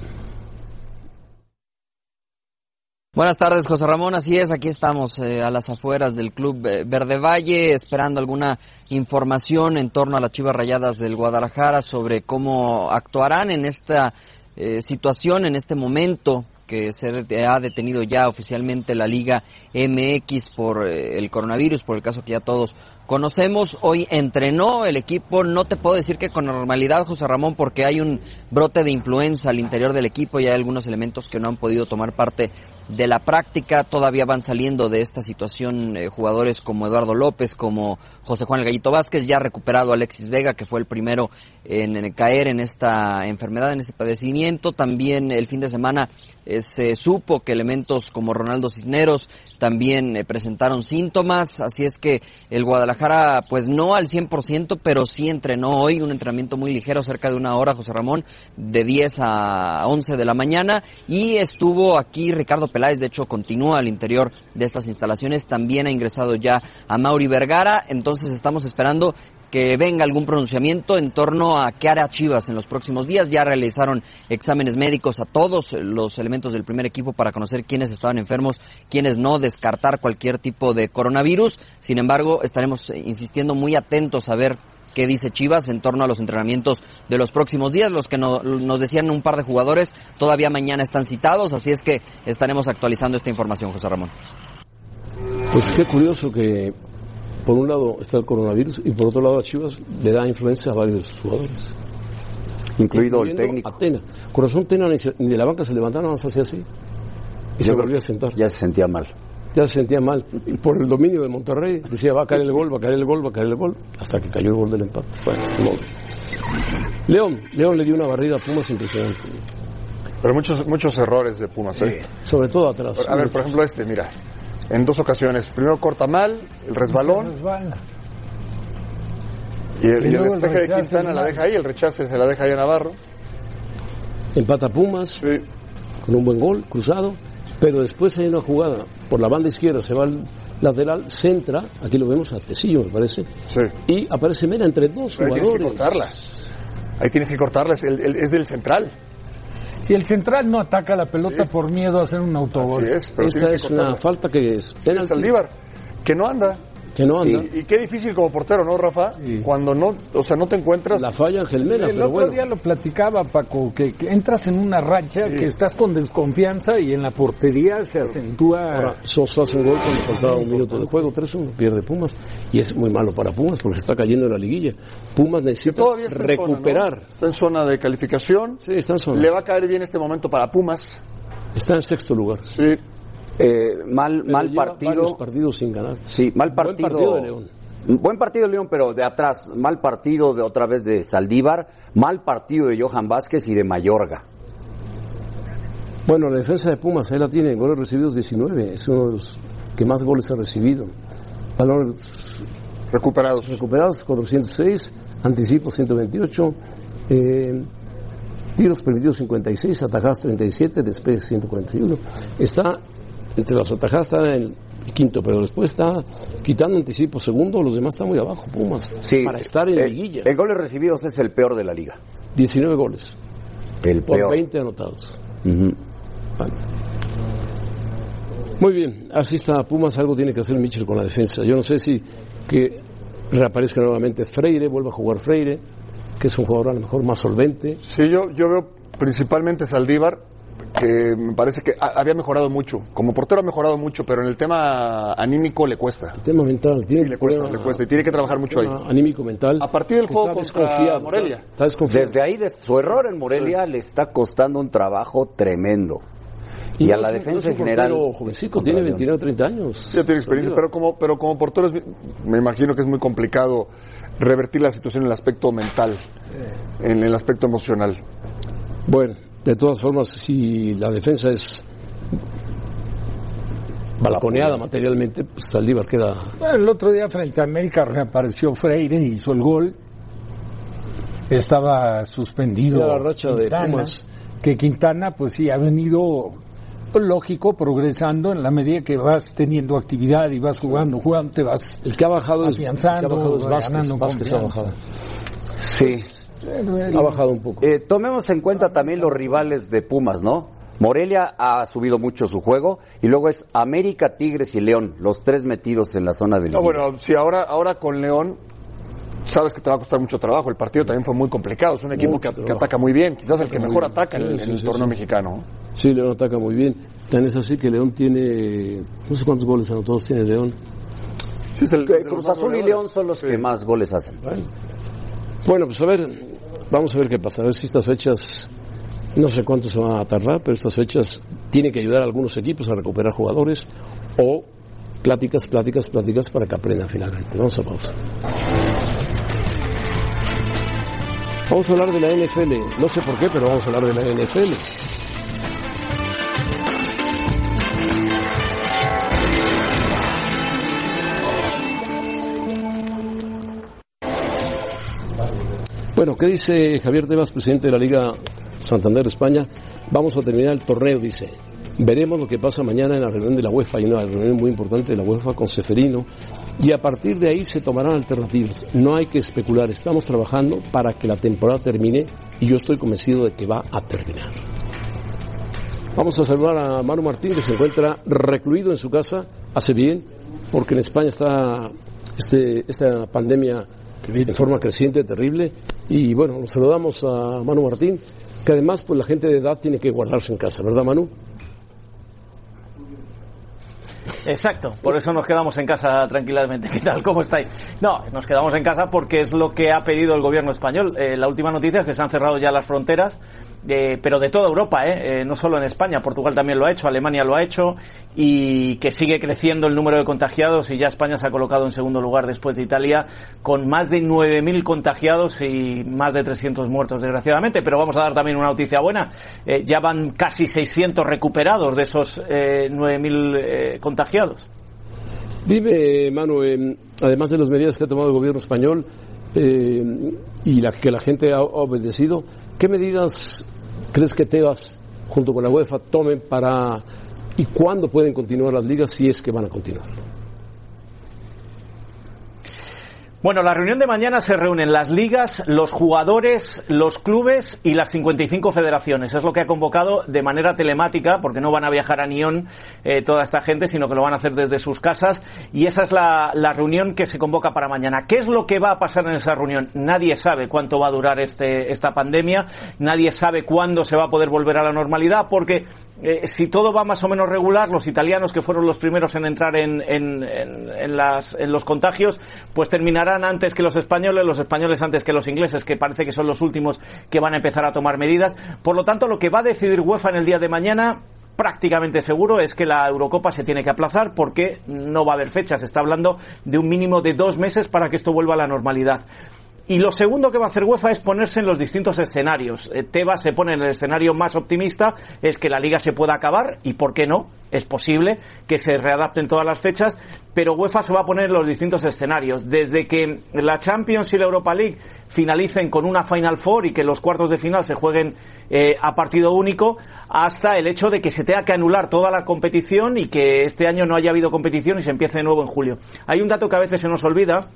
Buenas tardes, José Ramón. Así es, aquí estamos eh, a las afueras del Club eh, Verde Valle, esperando alguna información en torno a las Chivas Rayadas del Guadalajara sobre cómo actuarán en esta eh, situación, en este momento que se ha detenido ya oficialmente la Liga MX por el coronavirus, por el caso que ya todos conocemos. Hoy entrenó el equipo, no te puedo decir que con normalidad, José Ramón, porque hay un brote de influenza al interior del equipo y hay algunos elementos que no han podido tomar parte de la práctica. Todavía van saliendo de esta situación eh, jugadores como Eduardo López, como José Juan El Gallito Vázquez, ya recuperado Alexis Vega, que fue el primero en, en caer en esta enfermedad, en este padecimiento. También el fin de semana eh, se supo que elementos como Ronaldo Cisneros también eh, presentaron síntomas, así es que el Guadalajara, pues no al 100%, pero sí entrenó hoy un entrenamiento muy ligero, cerca de una hora, José Ramón, de 10 a 11 de la mañana, y estuvo aquí Ricardo Peláez, de hecho continúa al interior de estas instalaciones, también ha ingresado ya a Mauri Vergara, entonces estamos esperando que venga algún pronunciamiento en torno a qué hará Chivas en los próximos días. Ya realizaron exámenes médicos a todos los elementos del primer equipo para conocer quiénes estaban enfermos, quiénes no, descartar cualquier tipo de coronavirus. Sin embargo, estaremos insistiendo muy atentos a ver qué dice Chivas en torno a los entrenamientos de los próximos días. Los que no- nos decían un par de jugadores todavía mañana están citados, así es que estaremos actualizando esta información, José Ramón. Pues qué curioso que por un lado está el coronavirus y por otro lado a Chivas le da influencia a varios de sus jugadores. Incluido el técnico. a Tena. Corazón Tena ni, de la banca se levantaron, más hacía así. Y Yo se volvió a sentar. Ya se sentía mal. Ya se sentía mal. Y por el dominio de Monterrey, decía va a caer el gol, va a caer el gol, va a caer el gol, hasta que cayó el gol del empate. Bueno. León, León le dio una barrida a Pumas impresionante. Pero muchos, muchos errores de Pumas. ¿eh? Sobre todo atrás. A ver, por ejemplo, este, mira. En dos ocasiones. Primero corta mal, el resbalón. Y el, Y y el despeje de Quintana la deja ahí, el rechace se la deja ahí a Navarro. Empata Pumas con un buen gol, cruzado. Pero después hay una jugada por la banda izquierda, se va al lateral, centra, aquí lo vemos a Tecillo, me parece. Sí. Y aparece Mena entre dos Pero ahí tienes que jugadores. cortarla. Ahí tienes que cortarla, es, el- el- es del central. Si el central no ataca la pelota por miedo a hacer un autogol. Así es, pero Esta tienes que es una falta que es Sí, penalti, Saldívar, que no anda. Que no anda. Y, y qué difícil como portero, ¿no, Rafa? Cuando no, o sea, no te encuentras. La falla Ángel Mena, El pero otro bueno. día lo platicaba, Paco, que, que entras en una racha, que estás con desconfianza y en la portería se acentúa. Ahora, Sosa hace un gol cuando faltaba un minuto de juego, 3-1, pierde Pumas. Y es muy malo para Pumas porque se está cayendo en la liguilla. Pumas necesita Todavía está en zona, ¿no? recuperar. Está en zona de calificación. Sí, está en zona. Le va a caer bien este momento para Pumas. Está en sexto lugar. Sí. Eh, mal Pero mal lleva partido. varios partidos sin ganar. Sí, mal Buen partido. partido de León. Buen partido de León, pero de atrás. Mal partido de otra vez de Saldívar. Mal partido de Johan Vázquez y de Mayorga. Bueno, la defensa de Pumas, ahí la tiene, goles recibidos 19, es uno de los que más goles ha recibido. Balones Recuperados. recuperados 406, anticipos 128, eh, tiros permitidos 56, atajadas 37, despejes 141. Está entre las atajadas está en el quinto, pero después está quitando anticipos segundo, los demás están muy abajo, Pumas, Sí, para estar en eh, liguilla. En goles recibidos es el peor de la liga. 19 goles El por peor. 20 anotados. Vale. Muy bien, así está Pumas, algo tiene que hacer Mitchell con la defensa. Yo no sé si que reaparezca nuevamente Freire, vuelva a jugar Freire, que es un jugador a lo mejor más solvente. Sí, yo, yo veo principalmente Saldívar, que me parece que ha- había mejorado mucho. Como portero ha mejorado mucho, pero en el tema anímico le cuesta. El tema mental, tiene Sí, le cuesta, problema- le cuesta. Y tiene que trabajar mucho ahí. anímico mental. A partir del juego contra Morelia. Está, está desconfiado. Desde ahí, de su error en Morelia, le está costando un trabajo tremendo. Y, a la defensa no general. jovencito, tiene León. 29 o 30 años. Ya tiene experiencia, pero como, pero como portero es- me imagino que es muy complicado revertir la situación en el aspecto mental, en el aspecto emocional. Bueno, de todas formas, si la defensa es balconeada materialmente, pues Saldívar queda Bueno, el otro día frente a América reapareció Freire, hizo el gol. Estaba suspendido la racha de Pumas. que Quintana pues sí ha venido lógico progresando en la medida que vas teniendo actividad y vas jugando, jugando te vas El que ha bajado es, el que ha afianzando, bajado es Vázquez, ganando Vázquez ha bajado. Sí. Ha bajado un poco. Eh, tomemos en cuenta también los rivales de Pumas, ¿no? Morelia ha subido mucho su juego y luego es América, Tigres y León, los tres metidos en la zona del No, bueno, si ahora, ahora con León, sabes que te va a costar mucho trabajo. El partido también fue muy complicado. Es un equipo que, ataca muy bien. Quizás el que mejor ataca en, Sí, el- sí, en el sí, torneo sí. mexicano. Sí, León ataca muy bien. Tan es así que León tiene, no sé cuántos goles anotados tiene León. Sí, es el, los Cruz Azul y. León son los que más goles hacen. Bueno, pues a ver, vamos a ver qué pasa. A ver si estas fechas, no sé cuánto se van a tardar, pero estas fechas tienen que ayudar a algunos equipos a recuperar jugadores o pláticas, pláticas, pláticas para que aprendan finalmente. Vamos a pausa. Vamos a hablar de la NFL. No sé por qué, pero vamos a hablar de la NFL. Bueno, ¿qué dice Javier Tebas, presidente de la Liga Santander España? Vamos a terminar el torneo, dice. Veremos lo que pasa mañana en la reunión de la UEFA. Hay una reunión muy importante de la UEFA con Seferino. Y a partir de ahí se tomarán alternativas. No hay que especular. Estamos trabajando para que la temporada termine y yo estoy convencido de que va a terminar. Vamos a saludar a Manu Martín, que se encuentra recluido en su casa. Hace bien, porque en España está este, esta pandemia de forma creciente, terrible. Y bueno, nos saludamos a Manu Martín, que además pues la gente de edad tiene que guardarse en casa, ¿verdad Manu? Exacto, por eso nos quedamos en casa tranquilamente. ¿Qué tal? ¿Cómo estáis? No, nos quedamos en casa porque es lo que ha pedido el gobierno español. Eh, la última noticia es que se han cerrado ya las fronteras, eh, pero de toda Europa, ¿eh? Eh, no solo en España. Portugal también lo ha hecho, Alemania lo ha hecho y que sigue creciendo el número de contagiados y ya España se ha colocado en segundo lugar después de Italia con más de 9.000 contagiados y más de 300 muertos, desgraciadamente. Pero vamos a dar también una noticia buena. Eh, ya van casi 600 recuperados de esos eh, 9.000 eh, contagiados. Dime, Manu, eh, además de las medidas que ha tomado el gobierno español eh, y la que la gente ha obedecido, ¿qué medidas crees que Tebas, junto con la UEFA, tomen para y cuándo pueden continuar las ligas si es que van a continuar? Bueno, la reunión de mañana se reúnen las ligas, los jugadores, los clubes y las 55 federaciones. Es lo que ha convocado de manera telemática, porque no van a viajar a Nión eh, toda esta gente, sino que lo van a hacer desde sus casas. Y esa es la, la, reunión que se convoca para mañana. ¿Qué es lo que va a pasar en esa reunión? Nadie sabe cuánto va a durar este, esta pandemia, nadie sabe cuándo se va a poder volver a la normalidad, porque eh, si todo va más o menos regular, los italianos que fueron los primeros en entrar en, en, en, las, en los contagios, pues terminarán antes que los españoles, los españoles antes que los ingleses, que parece que son los últimos que van a empezar a tomar medidas. Por lo tanto, lo que va a decidir UEFA en el día de mañana prácticamente seguro es que la Eurocopa se tiene que aplazar porque no va a haber fecha. Se está hablando de un mínimo de dos meses para que esto vuelva a la normalidad. Y lo segundo que va a hacer UEFA es ponerse en los distintos escenarios. Eh, Tebas se pone en el escenario más optimista, es que la liga se pueda acabar, y por qué no, es posible que se readapten todas las fechas, pero UEFA se va a poner en los distintos escenarios. Desde que la Champions y la Europa League finalicen con una Final Four y que los cuartos de final se jueguen eh, a partido único, hasta el hecho de que se tenga que anular toda la competición y que este año no haya habido competición y se empiece de nuevo en julio. Hay un dato que a veces se nos olvida,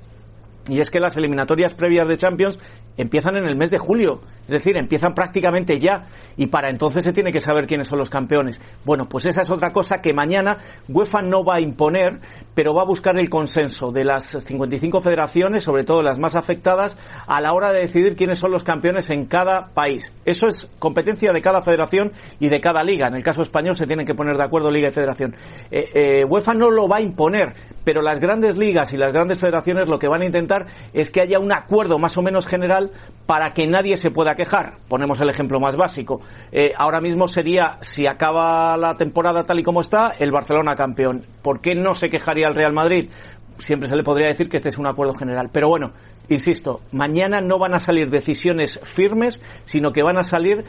y es que las eliminatorias previas de Champions empiezan en el mes de julio, es decir, empiezan prácticamente ya y para entonces se tiene que saber quiénes son los campeones. Bueno, pues esa es otra cosa que mañana UEFA no va a imponer, pero va a buscar el consenso de las 55 federaciones, sobre todo las más afectadas, a la hora de decidir quiénes son los campeones en cada país. Eso es competencia de cada federación y de cada liga. En el caso español se tienen que poner de acuerdo liga y federación. Eh, eh, UEFA no lo va a imponer, pero las grandes ligas y las grandes federaciones lo que van a intentar es que haya un acuerdo más o menos general para que nadie se pueda quejar. Ponemos el ejemplo más básico. Eh, ahora mismo sería, si acaba la temporada tal y como está, el Barcelona campeón. ¿Por qué no se quejaría el Real Madrid? Siempre se le podría decir que este es un acuerdo general. Pero bueno, insisto, mañana no van a salir decisiones firmes, sino que van a salir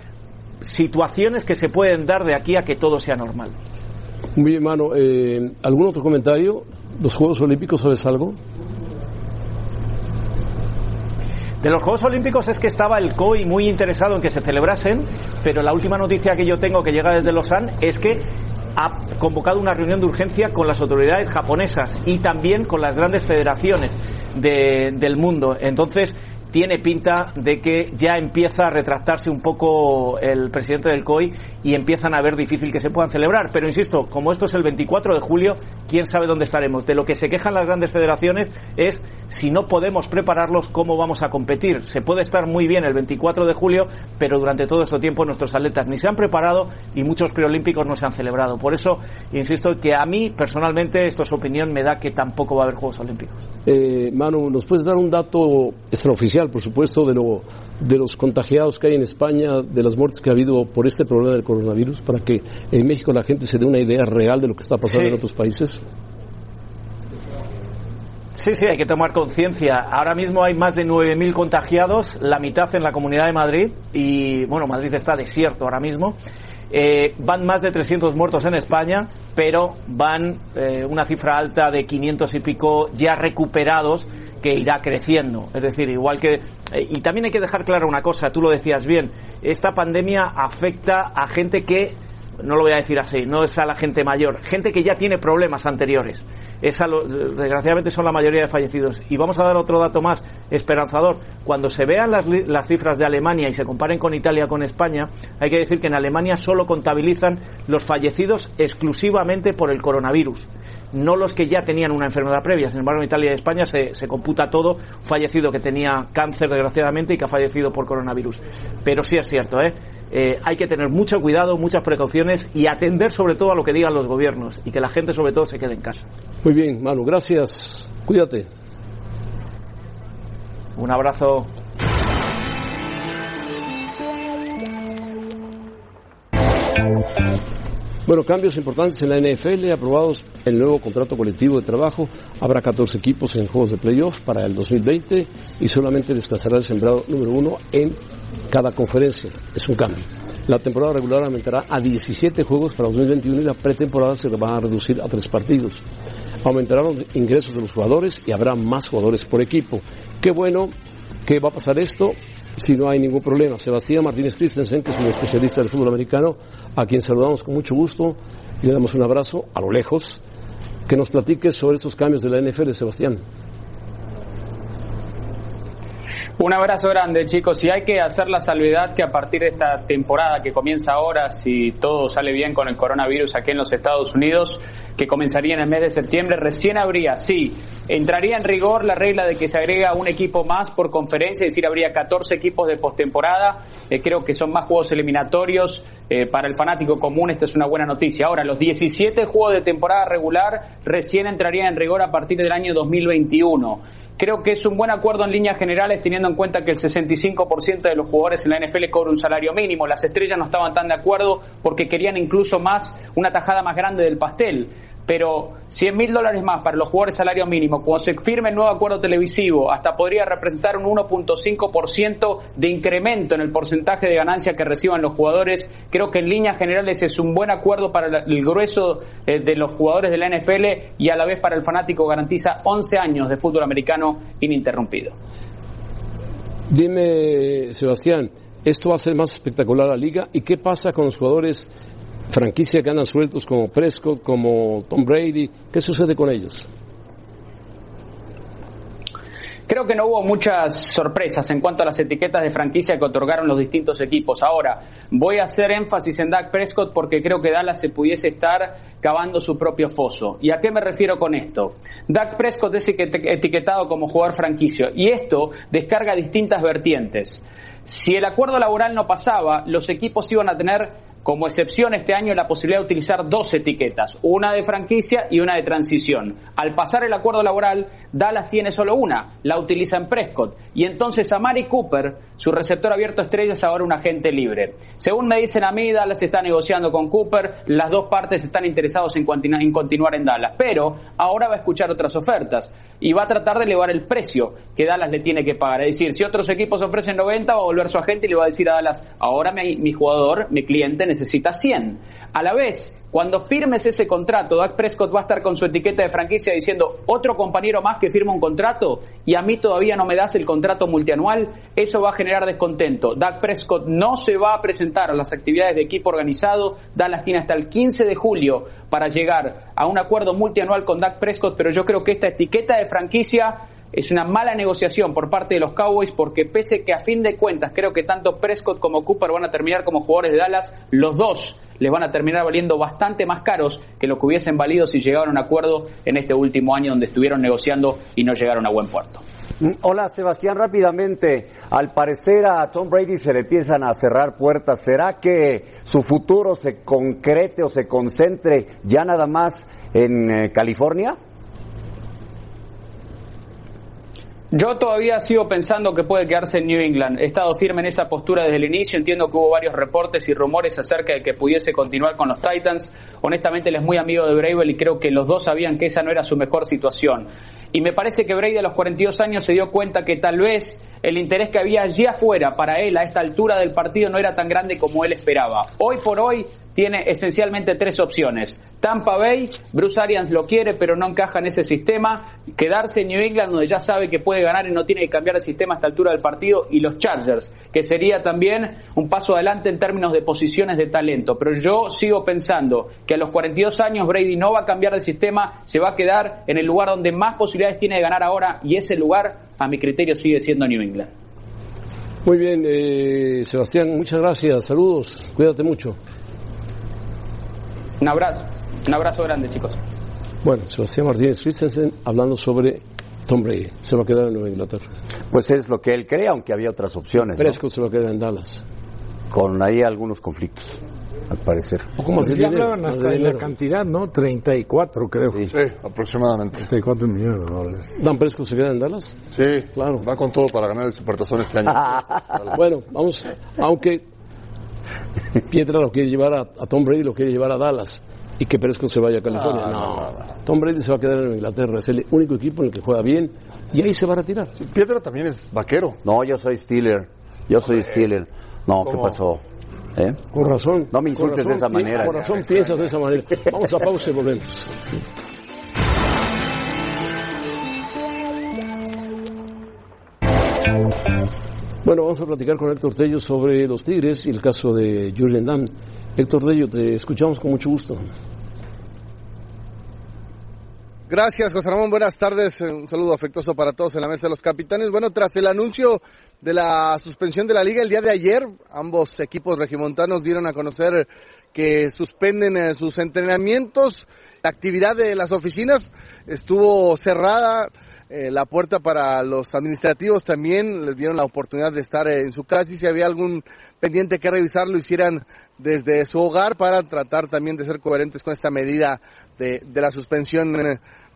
situaciones que se pueden dar de aquí a que todo sea normal. Muy bien, mano. Eh, ¿Algún otro comentario? ¿Los Juegos Olímpicos sabes algo? De los Juegos Olímpicos es que estaba el COI muy interesado en que se celebrasen, pero la última noticia que yo tengo que llega desde Lausanne es que ha convocado una reunión de urgencia con las autoridades japonesas y también con las grandes federaciones de, del mundo. Entonces, tiene pinta de que ya empieza a retractarse un poco el presidente del COI y empiezan a ver difícil que se puedan celebrar. Pero insisto, como esto es el 24 de julio, quién sabe dónde estaremos. De lo que se quejan las grandes federaciones es si no podemos prepararlos, cómo vamos a competir. Se puede estar muy bien el 24 de julio, pero durante todo este tiempo nuestros atletas ni se han preparado y muchos preolímpicos no se han celebrado. Por eso, insisto, que a mí personalmente, esto es opinión, me da que tampoco va a haber Juegos Olímpicos. Eh, Manu, ¿nos puedes dar un dato extraoficial? por supuesto, de, lo, de los contagiados que hay en España, de las muertes que ha habido por este problema del coronavirus, para que en México la gente se dé una idea real de lo que está pasando en otros países? Sí, sí, hay que tomar conciencia. Ahora mismo hay más de 9.000 contagiados, la mitad en la Comunidad de Madrid y, bueno, Madrid está desierto ahora mismo. Eh, van más de 300 muertos en España, pero van eh, una cifra alta de 500 y pico ya recuperados que irá creciendo. Es decir, igual que... Eh, y también hay que dejar clara una cosa, tú lo decías bien, esta pandemia afecta a gente que no lo voy a decir así, no es a la gente mayor, gente que ya tiene problemas anteriores. Esa, desgraciadamente son la mayoría de fallecidos. Y vamos a dar otro dato más esperanzador. Cuando se vean las, las cifras de Alemania y se comparen con Italia con España, hay que decir que en Alemania solo contabilizan los fallecidos exclusivamente por el coronavirus, no los que ya tenían una enfermedad previa. Sin embargo, en Italia y España se, se computa todo fallecido que tenía cáncer desgraciadamente y que ha fallecido por coronavirus. Pero sí es cierto, ¿eh? Eh, hay que tener mucho cuidado, muchas precauciones y atender sobre todo a lo que digan los gobiernos y que la gente sobre todo se quede en casa. Muy bien, Manu, gracias. Cuídate. Un abrazo. Bueno, cambios importantes en la NFL, aprobados el nuevo contrato colectivo de trabajo. Habrá 14 equipos en juegos de playoff para el 2020 y solamente descansará el sembrado número uno en cada conferencia. Es un cambio. La temporada regular aumentará a 17 juegos para 2021 y la pretemporada se va a reducir a tres partidos. Aumentarán los ingresos de los jugadores y habrá más jugadores por equipo. Qué bueno que va a pasar esto si no hay ningún problema. Sebastián Martínez Christensen, que es un especialista del fútbol americano, a quien saludamos con mucho gusto y le damos un abrazo a lo lejos. Que nos platique sobre estos cambios de la NFL, Sebastián. Un abrazo grande, chicos. Y hay que hacer la salvedad que a partir de esta temporada que comienza ahora, si todo sale bien con el coronavirus aquí en los Estados Unidos, que comenzaría en el mes de septiembre, recién habría, sí, entraría en rigor la regla de que se agrega un equipo más por conferencia, es decir, habría 14 equipos de postemporada. Eh, creo que son más juegos eliminatorios. Eh, para el fanático común, esta es una buena noticia. Ahora, los 17 juegos de temporada regular recién entrarían en rigor a partir del año 2021. Creo que es un buen acuerdo en líneas generales teniendo en cuenta que el 65% de los jugadores en la NFL cobran un salario mínimo. Las estrellas no estaban tan de acuerdo porque querían incluso más, una tajada más grande del pastel pero 100 mil dólares más para los jugadores salario mínimo, cuando se firme el nuevo acuerdo televisivo, hasta podría representar un 1.5% de incremento en el porcentaje de ganancia que reciban los jugadores. Creo que en líneas generales es un buen acuerdo para el grueso eh, de los jugadores de la NFL y a la vez para el fanático garantiza 11 años de fútbol americano ininterrumpido. Dime, Sebastián, ¿esto va a hacer más espectacular la liga? ¿Y qué pasa con los jugadores franquicia que andan sueltos como Prescott, como Tom Brady. ¿Qué sucede con ellos? Creo que no hubo muchas sorpresas en cuanto a las etiquetas de franquicia que otorgaron los distintos equipos. Ahora, voy a hacer énfasis en Dak Prescott porque creo que Dallas se pudiese estar cavando su propio foso. ¿Y a qué me refiero con esto? Dak Prescott es etiquetado como jugador franquicio y esto descarga distintas vertientes. Si el acuerdo laboral no pasaba, los equipos iban a tener como excepción este año la posibilidad de utilizar dos etiquetas, una de franquicia y una de transición. Al pasar el acuerdo laboral, Dallas tiene solo una, la utiliza en Prescott. Y entonces a Mari Cooper, su receptor abierto estrella, es ahora un agente libre. Según me dicen a mí, Dallas está negociando con Cooper, las dos partes están interesados en, continuar en Dallas. Pero ahora va a escuchar otras ofertas y va a tratar de elevar el precio que Dallas le tiene que pagar. Es decir, si otros equipos ofrecen 90, va a volver su agente y le va a decir a Dallas, ahora mi, mi jugador, mi cliente, necesita 100. A la vez, cuando firmes ese contrato, Dak Prescott va a estar con su etiqueta de franquicia diciendo otro compañero más que firma un contrato y a mí todavía no me das el contrato multianual, eso va a generar descontento. Dak Prescott no se va a presentar a las actividades de equipo organizado, Dallas tiene hasta el 15 de julio para llegar a un acuerdo multianual con Dak Prescott, pero yo creo que esta etiqueta de franquicia es una mala negociación por parte de los Cowboys porque pese que a fin de cuentas creo que tanto Prescott como Cooper van a terminar como jugadores de Dallas, los dos les van a terminar valiendo bastante más caros que lo que hubiesen valido si llegaron a un acuerdo en este último año donde estuvieron negociando y no llegaron a buen puerto. Mm, hola Sebastián, rápidamente, al parecer a Tom Brady se le empiezan a cerrar puertas. ¿Será que su futuro se concrete o se concentre ya nada más en eh, California? Yo todavía sigo pensando que puede quedarse en New England. He estado firme en esa postura desde el inicio. Entiendo que hubo varios reportes y rumores acerca de que pudiese continuar con los Titans. Honestamente, él es muy amigo de Bravel y creo que los dos sabían que esa no era su mejor situación. Y me parece que Brady a los 42 años se dio cuenta que tal vez el interés que había allí afuera para él a esta altura del partido no era tan grande como él esperaba. Hoy por hoy tiene esencialmente tres opciones. Tampa Bay, Bruce Arians lo quiere pero no encaja en ese sistema. Quedarse en New England donde ya sabe que puede ganar y no tiene que cambiar el sistema a esta altura del partido. Y los Chargers, que sería también un paso adelante en términos de posiciones de talento. Pero yo sigo pensando que a los 42 años Brady no va a cambiar de sistema, se va a quedar en el lugar donde más posibilidades tiene de ganar ahora y ese lugar a mi criterio sigue siendo New England. Muy bien, eh, Sebastián, muchas gracias. Saludos, cuídate mucho. Un abrazo, un abrazo grande, chicos. Bueno, Sebastián Martínez Christensen hablando sobre Tom Brady. Se va a quedar en Nueva Inglaterra. Pues es lo que él cree, aunque había otras opciones. Prescott se va a quedar en Dallas. Con ahí algunos conflictos, al parecer. Más de dinero. hablaban hasta de, la cantidad, ¿no? 34, creo. Sí, aproximadamente. 34 millones de dólares. ¿Dan Prescott se queda en Dallas? Sí, claro. Va con todo para ganar el Supertazón este año. <laughs> bueno, vamos, aunque Pietra lo quiere llevar a, Tom Brady, lo quiere llevar a Dallas y que Prescott se vaya a California. No, Tom Brady se va a quedar en Inglaterra, es el único equipo en el que juega bien y ahí se va a retirar. Pietra también es vaquero. No, yo soy Steeler. Yo soy Steeler. No, ¿qué pasó? ¿Eh? Con razón. No me insultes de esa manera. Con razón piensas de esa manera. Vamos a pausa y volvemos. Bueno, vamos a platicar con Héctor Tello sobre los Tigres y el caso de Julian Damm. Héctor Tello, te escuchamos con mucho gusto. Gracias, José Ramón. Buenas tardes. Un saludo afectuoso para todos en la mesa de los capitanes. Bueno, tras el anuncio de la suspensión de la liga el día de ayer, ambos equipos regimontanos dieron a conocer que suspenden eh, sus entrenamientos. La actividad de las oficinas estuvo cerrada. Eh, la puerta para los administrativos también les dieron la oportunidad de estar en su casa y si había algún pendiente que revisar lo hicieran desde su hogar para tratar también de ser coherentes con esta medida de, de la suspensión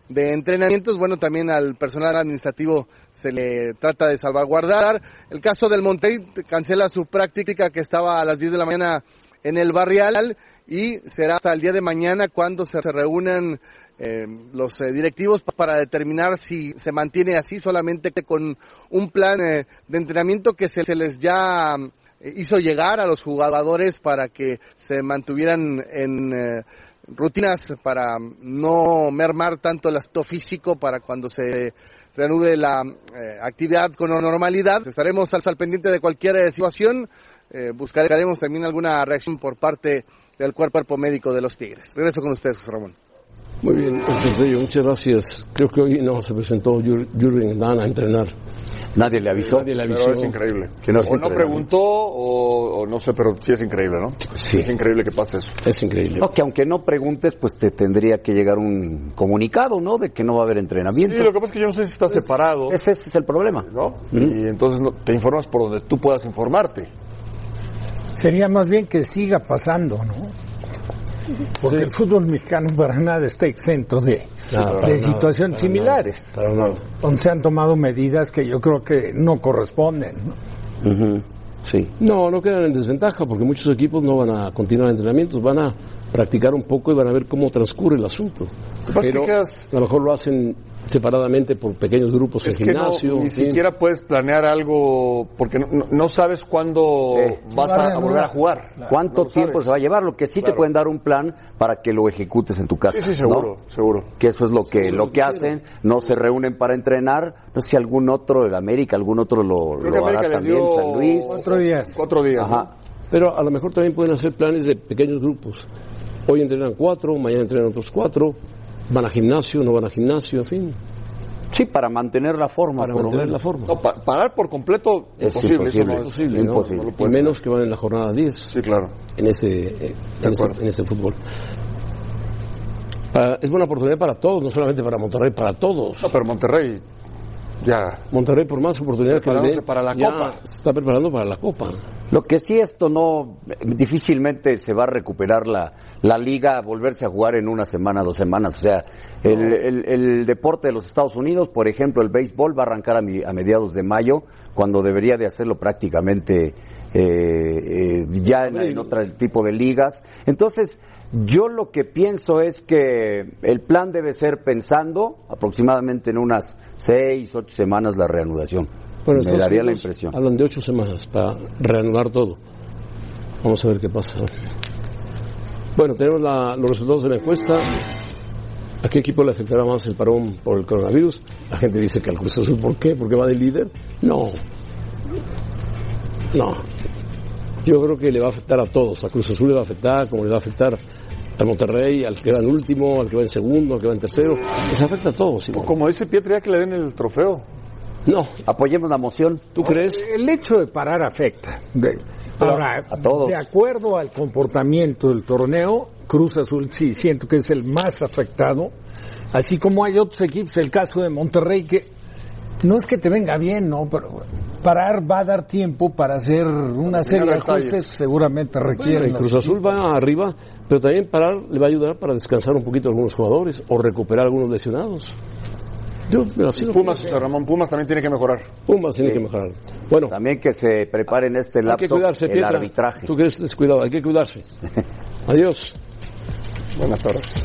de entrenamientos. Bueno, también al personal administrativo se le trata de salvaguardar. El caso del Monterrey cancela su práctica que estaba a las 10 de la mañana en el barrial y será hasta el día de mañana cuando se reúnan eh, los eh, directivos para determinar si se mantiene así solamente con un plan eh, de entrenamiento que se, les ya eh, hizo llegar a los jugadores para que se mantuvieran en eh, rutinas para no mermar tanto el aspecto físico para cuando se reanude la actividad con normalidad. Estaremos al, al pendiente de cualquier situación. Buscaremos también alguna reacción por parte del cuerpo médico de los Tigres. Regreso con ustedes, Ramón. Muy bien, entonces, muchas gracias. Creo que hoy no se presentó Jürgen Damm a entrenar. Nadie le avisó. Nadie le avisó. Pero es increíble. Que no o se no preguntó o, o no sé, pero sí es increíble, ¿no? Sí. Es increíble que pase eso. Es increíble. No, que aunque no preguntes, pues te tendría que llegar un comunicado, ¿no? De que no va a haber entrenamiento. Sí, lo que pasa es que yo no sé si está separado, Ese, ese es el problema. ¿no? Y entonces no- te informas por donde tú puedas informarte. Sería más bien que siga pasando, ¿no? Porque el fútbol mexicano para nada está exento de, de nada, situaciones para similares, Para nada. donde se han tomado medidas que yo creo que no corresponden. ¿no? Sí. No, no quedan en desventaja porque muchos equipos no van a continuar entrenamientos, van a practicar un poco y van a ver cómo transcurre el asunto. Pero a lo mejor lo hacen separadamente por pequeños grupos Es en que no, gimnasio. ni siquiera puedes planear algo porque no, no- no sabes cuándo Eh, vas va a volver a jugar. ¿Cuánto No tiempo sabes. se va a llevar? Lo que sí te pueden dar un plan para que lo ejecutes en tu casa. Sí, sí, ¿no? seguro, seguro. Que eso es lo que lo que hacen, no se reúnen para entrenar. No sé si algún otro, el América, algún otro lo, Creo lo hará también, San Luis. Cuatro días. Cuatro días. ¿no? Ajá. Pero a lo mejor también pueden hacer planes de pequeños grupos. Hoy entrenan cuatro, mañana entrenan otros cuatro, van a gimnasio, no van a gimnasio, en fin, Sí, para mantener la forma, para por mantener menos. la forma. No, pa- parar por completo, Es imposible. eso imposible. no es- Imposible, ¿no? imposible. no Y menos que van en la jornada 10 Sí, claro. en este, eh, este, en este fútbol. Ah, es buena oportunidad para todos, no solamente para Monterrey, para todos. No, pero Monterrey ya Monterrey, por más oportunidad que le para la ya Copa. se está preparando para la Copa. Lo que sí esto no, difícilmente se va a recuperar la, la liga, a volverse a jugar en una semana, dos semanas. O sea, el, el- el deporte de los Estados Unidos, por ejemplo, el béisbol va a arrancar a, mi- a mediados de mayo, cuando debería de hacerlo prácticamente eh, eh, ya en, en otro tipo de ligas. Entonces, yo lo que pienso es que el plan debe ser pensando aproximadamente en unas seis, ocho semanas la reanudación. Bueno, Me daría la impresión. Hablan de ocho semanas para reanudar todo. Vamos a ver qué pasa. Bueno, tenemos la- los resultados de la encuesta. ¿A qué equipo le afectará más el parón por el coronavirus? La gente dice que al Cruz Azul. ¿Por qué? ¿Porque va de líder? No. No. Yo creo que le va a afectar a todos. A Cruz Azul le va a afectar, como le va a afectar al Monterrey, al que va en último, al que va en segundo, al que va en tercero. Les afecta a todos. igual. Como dice Pietri, ya que le den el trofeo. No. Apoyemos la moción. ¿Tú crees? El hecho de parar afecta. De- Ahora, a todos. de acuerdo al comportamiento del torneo, Cruz Azul sí siento que es el más afectado. Así como hay otros equipos, el caso de Monterrey, que no es que te venga bien, ¿no? Pero parar va a dar tiempo para hacer una serie de ajustes seguramente Bueno, y los Cruz Azul va arriba, pero también parar le va a ayudar para descansar un poquito a algunos jugadores o recuperar algunos lesionados. Yo así lo Pumas, Ramón Pumas también tiene que mejorar. Pumas tiene que mejorar. Bueno, También que se prepare en este hay lapso que cuidarse, el Pietra. arbitraje. Tú que eres descuidado, hay que cuidarse. <laughs> Adiós. Buenas tardes.